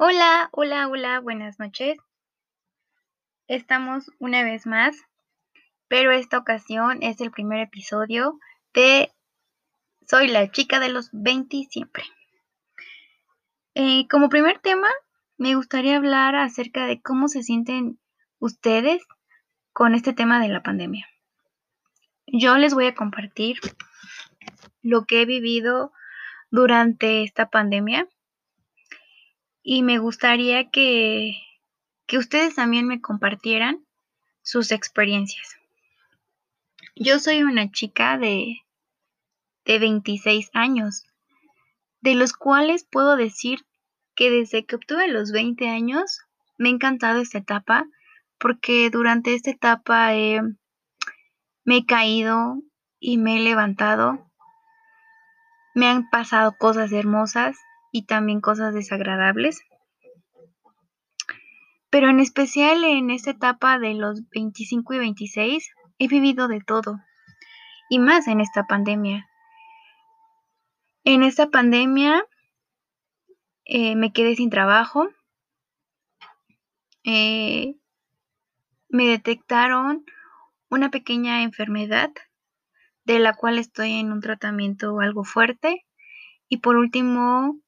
Hola, hola, hola, buenas noches. Estamos una vez más, pero esta ocasión es el primer episodio de Soy la chica de los 20 siempre. Eh, como primer tema, me gustaría hablar acerca de cómo se sienten ustedes con este tema de la pandemia. Yo les voy a compartir lo que he vivido durante esta pandemia y me gustaría que, que ustedes también me compartieran sus experiencias. Yo soy una chica de, de 26 años, de los cuales puedo decir que desde que obtuve los 20 años me ha encantado esta etapa porque durante esta etapa me he caído y me he levantado me han pasado cosas hermosas y también cosas desagradables. Pero en especial en esta etapa de los 25 y 26 he vivido de todo. Y más en esta pandemia. En esta pandemia eh, me quedé sin trabajo. Eh, me detectaron una pequeña enfermedad de la cual estoy en un tratamiento algo fuerte. Y por último,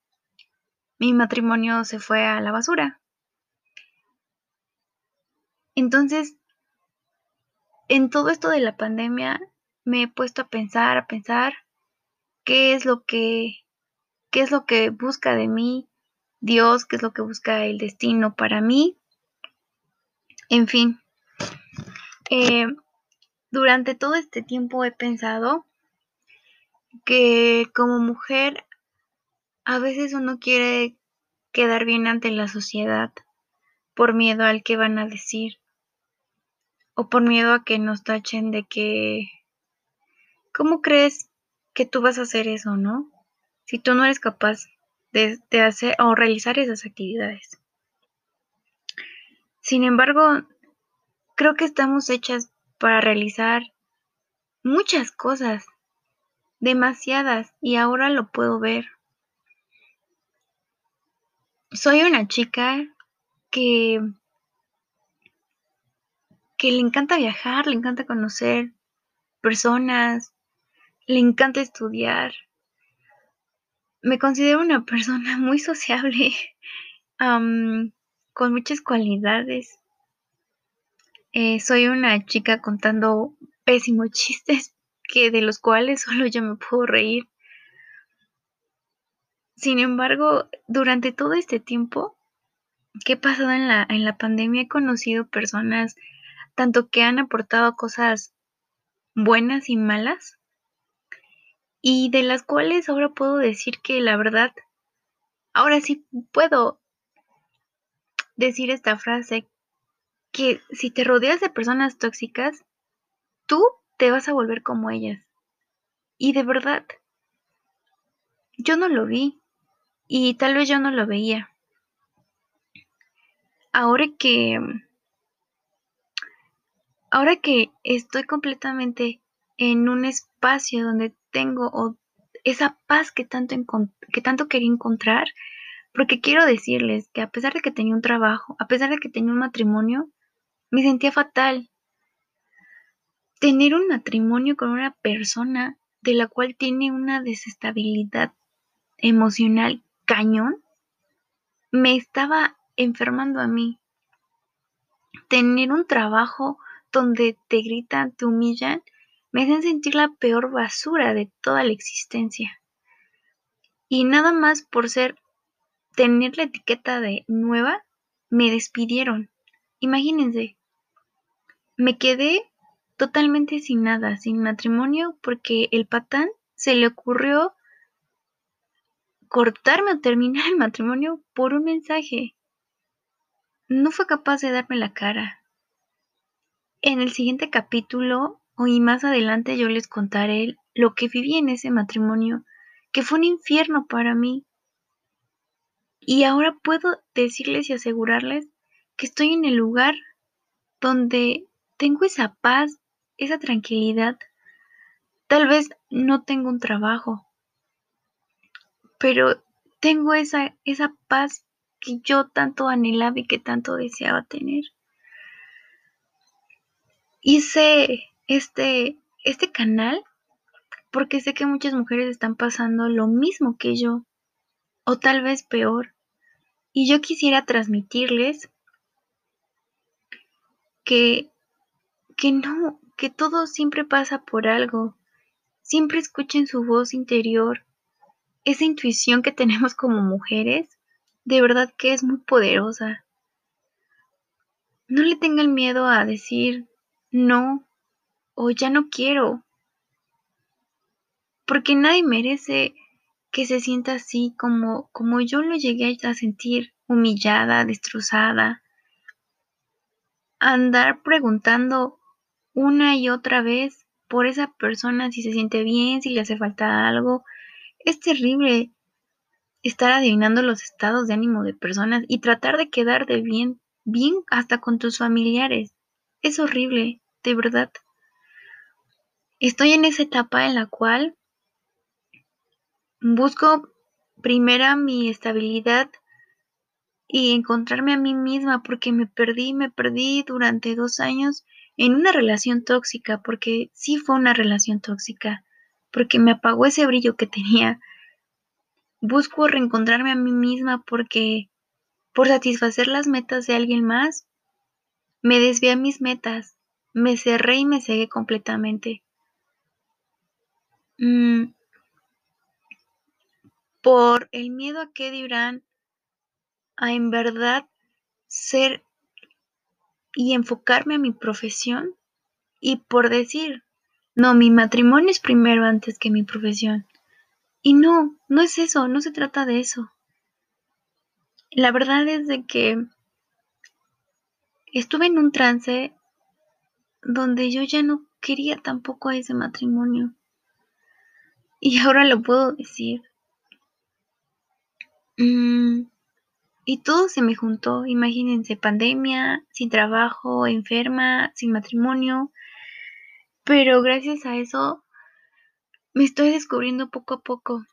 mi matrimonio se fue a la basura. Entonces, en todo esto de la pandemia, me he puesto a pensar, a pensar qué es lo que, qué es lo que busca de mí Dios, qué es lo que busca el destino para mí. En fin, eh, durante todo este tiempo he pensado que como mujer a veces uno quiere quedar bien ante la sociedad por miedo al que van a decir o por miedo a que nos tachen de que ¿cómo crees que tú vas a hacer eso, no? Si tú no eres capaz de, de hacer o realizar esas actividades. Sin embargo, creo que estamos hechas para realizar muchas cosas, demasiadas, y ahora lo puedo ver. Soy una chica que, que le encanta viajar, le encanta conocer personas, le encanta estudiar. Me considero una persona muy sociable, con muchas cualidades. Eh, soy una chica contando pésimos chistes que de los cuales solo yo me puedo reír. Sin embargo, durante todo este tiempo que he pasado en la, en la pandemia he conocido personas tanto que han aportado cosas buenas y malas y de las cuales ahora puedo decir que la verdad, ahora sí puedo decir esta frase que si te rodeas de personas tóxicas, tú te vas a volver como ellas. Y de verdad, yo no lo vi y tal vez yo no lo veía. Ahora que ahora que estoy completamente en un espacio donde tengo esa paz que tanto, que tanto quería encontrar, porque quiero decirles que a pesar de que tenía un trabajo, a pesar de que tenía un matrimonio, me sentía fatal. Tener un matrimonio con una persona de la cual tiene una desestabilidad emocional cañón, me estaba enfermando a mí. Tener un trabajo donde te gritan, te humillan, me hacen sentir la peor basura de toda la existencia. Y nada más por ser, tener la etiqueta de nueva, me despidieron. Imagínense, me quedé totalmente sin nada, sin matrimonio, porque el patán se le ocurrió cortarme o terminar el matrimonio por un mensaje. No fue capaz de darme la cara. En el siguiente capítulo y más adelante yo les contaré lo que viví en ese matrimonio, que fue un infierno para mí. Y ahora puedo decirles y asegurarles que estoy en el lugar donde tengo esa paz, esa tranquilidad. Tal vez no tengo un trabajo, pero tengo esa, esa paz que yo tanto anhelaba y que tanto deseaba tener. Hice este, este canal porque sé que muchas mujeres están pasando lo mismo que yo, o tal vez peor. Y yo quisiera transmitirles que, que no, que todo siempre pasa por algo. Siempre escuchen su voz interior. Esa intuición que tenemos como mujeres, de verdad que es muy poderosa. No le tengan miedo a decir no o ya no quiero. Porque nadie merece que se sienta así como, como yo lo llegué a sentir, humillada, destrozada. Andar preguntando una y otra vez por esa persona si se siente bien, si le hace falta algo. Es terrible estar adivinando los estados de ánimo de personas y tratar de quedar de bien, bien hasta con tus familiares. Es horrible, de verdad. Estoy en esa etapa en la cual busco primera mi estabilidad y encontrarme a mí misma porque me perdí, me perdí durante dos años en una relación tóxica, porque sí fue una relación tóxica, porque me apagó ese brillo que tenía. Busco reencontrarme a mí misma porque por satisfacer las metas de alguien más, me desvié a mis metas, me cerré y me cegué completamente. Mm, por el miedo a que dirán, a en verdad ser y enfocarme a mi profesión y por decir, no, mi matrimonio es primero antes que mi profesión. Y no, no es eso, no se trata de eso. La verdad es de que estuve en un trance donde yo ya no quería tampoco ese matrimonio. Y ahora lo puedo decir. Mm, y todo se me juntó, imagínense, pandemia, sin trabajo, enferma, sin matrimonio. Pero gracias a eso me estoy descubriendo poco a poco.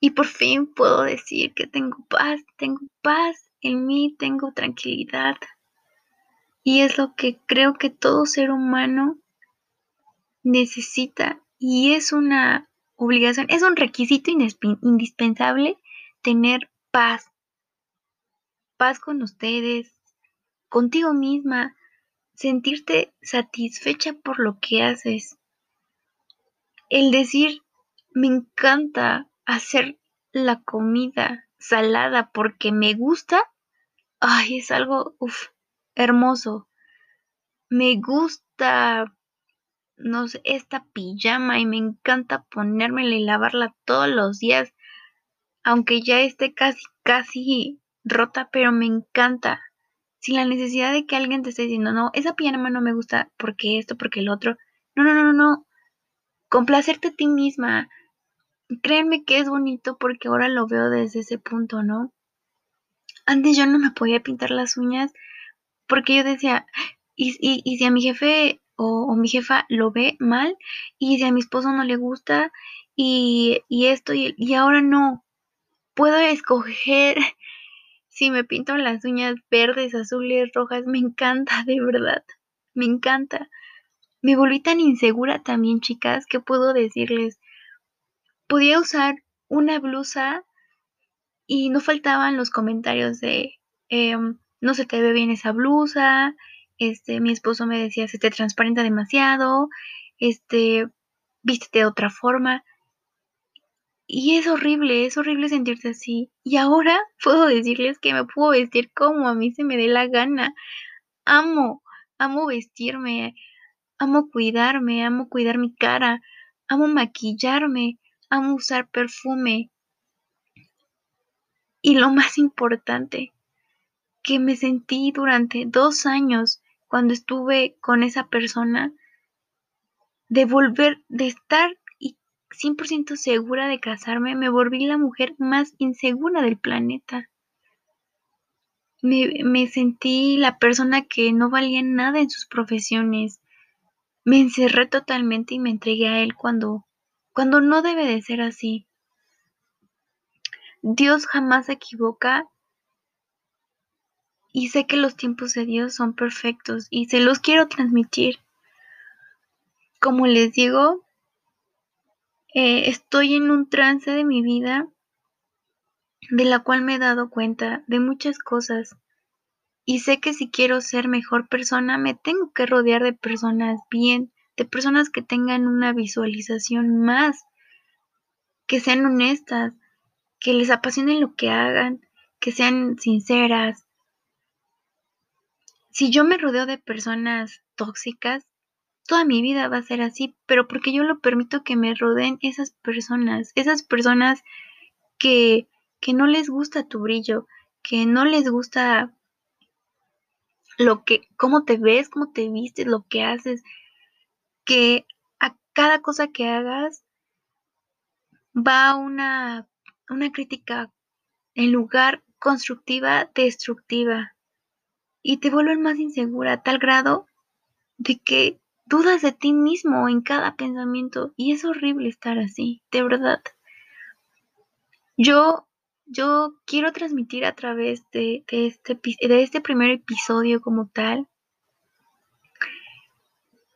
Y por fin puedo decir que tengo paz, tengo paz en mí, tengo tranquilidad. Y es lo que creo que todo ser humano necesita y es una obligación, es un requisito indispensable tener paz. Paz con ustedes, contigo misma, sentirte satisfecha por lo que haces. El decir, me encanta hacer la comida salada porque me gusta, ay, es algo hermoso. Me gusta no sé, esta pijama y me encanta ponérmela y lavarla todos los días, aunque ya esté casi, casi rota, pero me encanta. Sin la necesidad de que alguien te esté diciendo, no, esa pijama no me gusta porque esto, porque el otro. No, no, no, no, no. Complacerte a ti misma. Créanme que es bonito porque ahora lo veo desde ese punto, ¿no? Antes yo no me podía pintar las uñas porque yo decía, y, y, y si a mi jefe o, mi jefa lo ve mal y si a mi esposo no le gusta y, esto y, y ahora no. Puedo escoger si me pinto las uñas verdes, azules, rojas. Me encanta, de verdad. Me encanta. Me volví tan insegura también, chicas, que puedo decirles. Podía usar una blusa y no faltaban los comentarios de em, no se te ve bien esa blusa, este, mi esposo me decía, se te transparenta demasiado, este, vístete de otra forma. Y es horrible, es horrible sentirse así. Y ahora puedo decirles que me puedo vestir como a mí se me dé la gana. Amo, amo vestirme, amo cuidarme, amo cuidar mi cara, amo maquillarme, amo usar perfume. Y lo más importante, que me sentí durante dos años cuando estuve con esa persona, de volver, de estar 100% segura de casarme, me volví la mujer más insegura del planeta. Me, me, sentí la persona que no valía nada en sus profesiones. Me encerré totalmente y me entregué a él cuando, cuando no debe de ser así. Dios jamás se equivoca y sé que los tiempos de Dios son perfectos y se los quiero transmitir. Como les digo, eh, estoy en un trance de mi vida de la cual me he dado cuenta de muchas cosas y sé que si quiero ser mejor persona me tengo que rodear de personas bien, de personas que tengan una visualización más, que sean honestas, que les apasione lo que hagan, que sean sinceras, si yo me rodeo de personas tóxicas, toda mi vida va a ser así, pero porque yo lo permito que me rodeen esas personas, esas personas que, que no les gusta tu brillo, que no les gusta lo que, cómo te ves, cómo te vistes, lo que haces, que a cada cosa que hagas va una, una crítica en lugar constructiva, destructiva y te vuelven más insegura a tal grado de que dudas de ti mismo en cada pensamiento y es horrible estar así, de verdad. Yo, yo quiero transmitir a través de, este, de este primer episodio como tal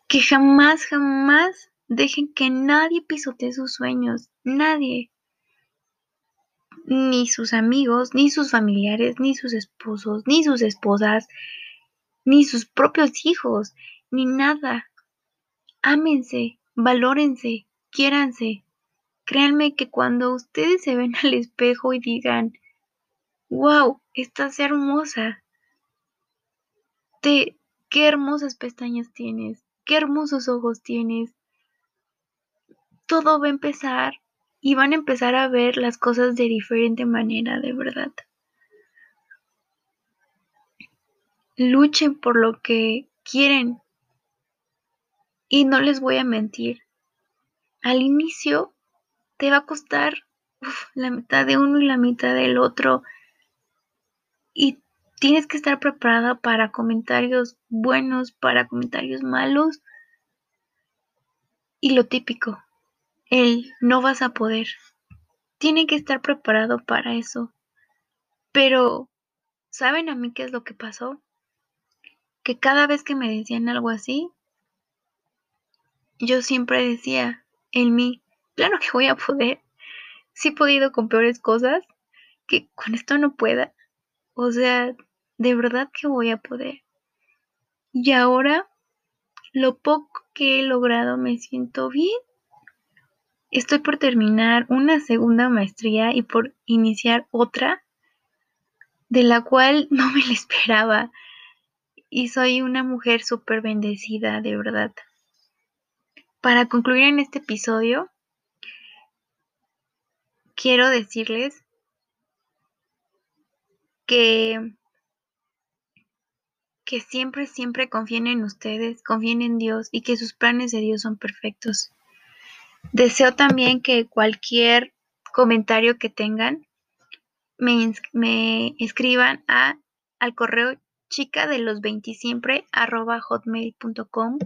que jamás, jamás dejen que nadie pisotee sus sueños, nadie ni sus amigos, ni sus familiares, ni sus esposos, ni sus esposas, ni sus propios hijos, ni nada. Ámense, valórense, quiéranse. Créanme que cuando ustedes se ven al espejo y digan, wow, estás hermosa, te, qué hermosas pestañas tienes, qué hermosos ojos tienes, todo va a empezar y van a empezar a ver las cosas de diferente manera, de verdad. Luchen por lo que quieren. Y no les voy a mentir. Al inicio te va a costar la mitad de uno y la mitad del otro. Y tienes que estar preparada para comentarios buenos, para comentarios malos. Y lo típico, el no vas a poder. Tiene que estar preparado para eso. Pero, ¿saben a mí qué es lo que pasó? Que cada vez que me decían algo así, yo siempre decía en mí, claro que voy a poder. Si he podido con peores cosas, que con esto no pueda. O sea, de verdad que voy a poder. Y ahora, lo poco que he logrado me siento bien Estoy por terminar una segunda maestría y por iniciar otra de la cual no me la esperaba. Y soy una mujer súper bendecida, de verdad. Para concluir en este episodio, quiero decirles que, que siempre, siempre confíen en ustedes, confíen en Dios y que sus planes de Dios son perfectos. Deseo también que cualquier comentario que tengan me, escriban a, al correo chica de los 20 siempre arroba hotmail.com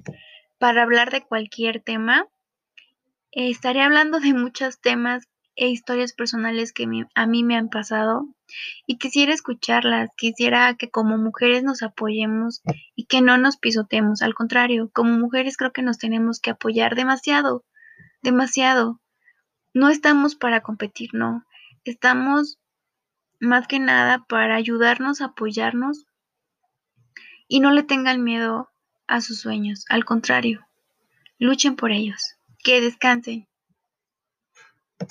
para hablar de cualquier tema. estaré hablando de muchos temas e historias personales que a mí me han pasado y quisiera escucharlas, quisiera que como mujeres nos apoyemos y que no nos pisotemos, al contrario, como mujeres creo que nos tenemos que apoyar demasiado demasiado. No estamos para competir, no. Estamos más que nada para ayudarnos, apoyarnos y no le tengan miedo a sus sueños. Al contrario, luchen por ellos. Que descansen.